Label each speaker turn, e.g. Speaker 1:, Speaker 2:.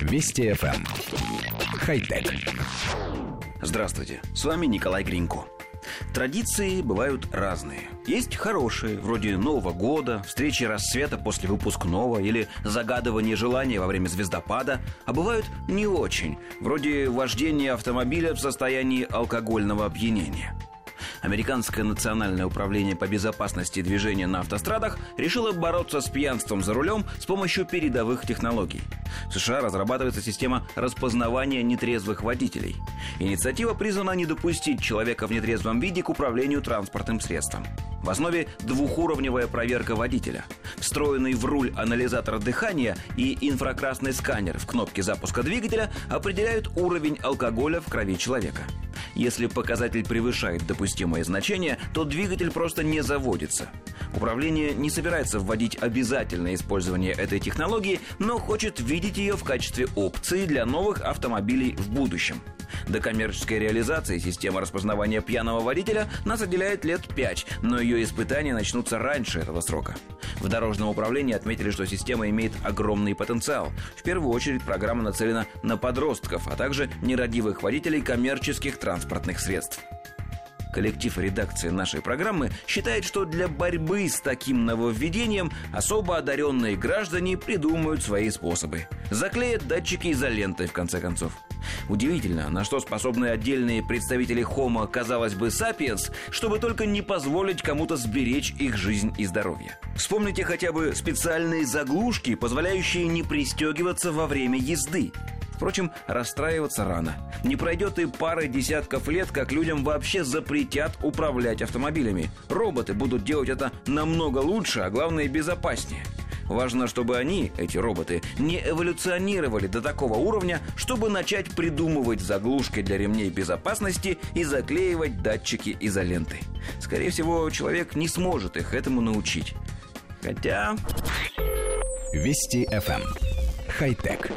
Speaker 1: Вести FM. Эм. Хай-тек.
Speaker 2: Здравствуйте, с вами Николай Гринько. Традиции бывают разные. Есть хорошие, вроде Нового года, встречи рассвета после выпускного или загадывания желания во время звездопада, а бывают не очень, вроде вождения автомобиля в состоянии алкогольного опьянения – Американское национальное управление по безопасности движения на автострадах решило бороться с пьянством за рулем с помощью передовых технологий. В США разрабатывается система распознавания нетрезвых водителей. Инициатива призвана не допустить человека в нетрезвом виде к управлению транспортным средством. В основе двухуровневая проверка водителя. Встроенный в руль анализатор дыхания и инфракрасный сканер в кнопке запуска двигателя определяют уровень алкоголя в крови человека. Если показатель превышает допустимое значение, то двигатель просто не заводится. Управление не собирается вводить обязательное использование этой технологии, но хочет видеть ее в качестве опции для новых автомобилей в будущем. До коммерческой реализации системы распознавания пьяного водителя нас отделяет лет пять, но ее испытания начнутся раньше этого срока. В дорожном управлении отметили, что система имеет огромный потенциал. В первую очередь программа нацелена на подростков, а также нерадивых водителей коммерческих транспортных средств. Коллектив редакции нашей программы считает, что для борьбы с таким нововведением особо одаренные граждане придумают свои способы. Заклеят датчики изолентой, в конце концов. Удивительно, на что способны отдельные представители Homo, казалось бы, sapiens, чтобы только не позволить кому-то сберечь их жизнь и здоровье. Вспомните хотя бы специальные заглушки, позволяющие не пристегиваться во время езды. Впрочем, расстраиваться рано. Не пройдет и пары десятков лет, как людям вообще запретят управлять автомобилями. Роботы будут делать это намного лучше, а главное безопаснее. Важно, чтобы они, эти роботы, не эволюционировали до такого уровня, чтобы начать придумывать заглушки для ремней безопасности и заклеивать датчики изолентой. Скорее всего, человек не сможет их этому научить. Хотя...
Speaker 1: Вести FM. Эм. Хай-тек.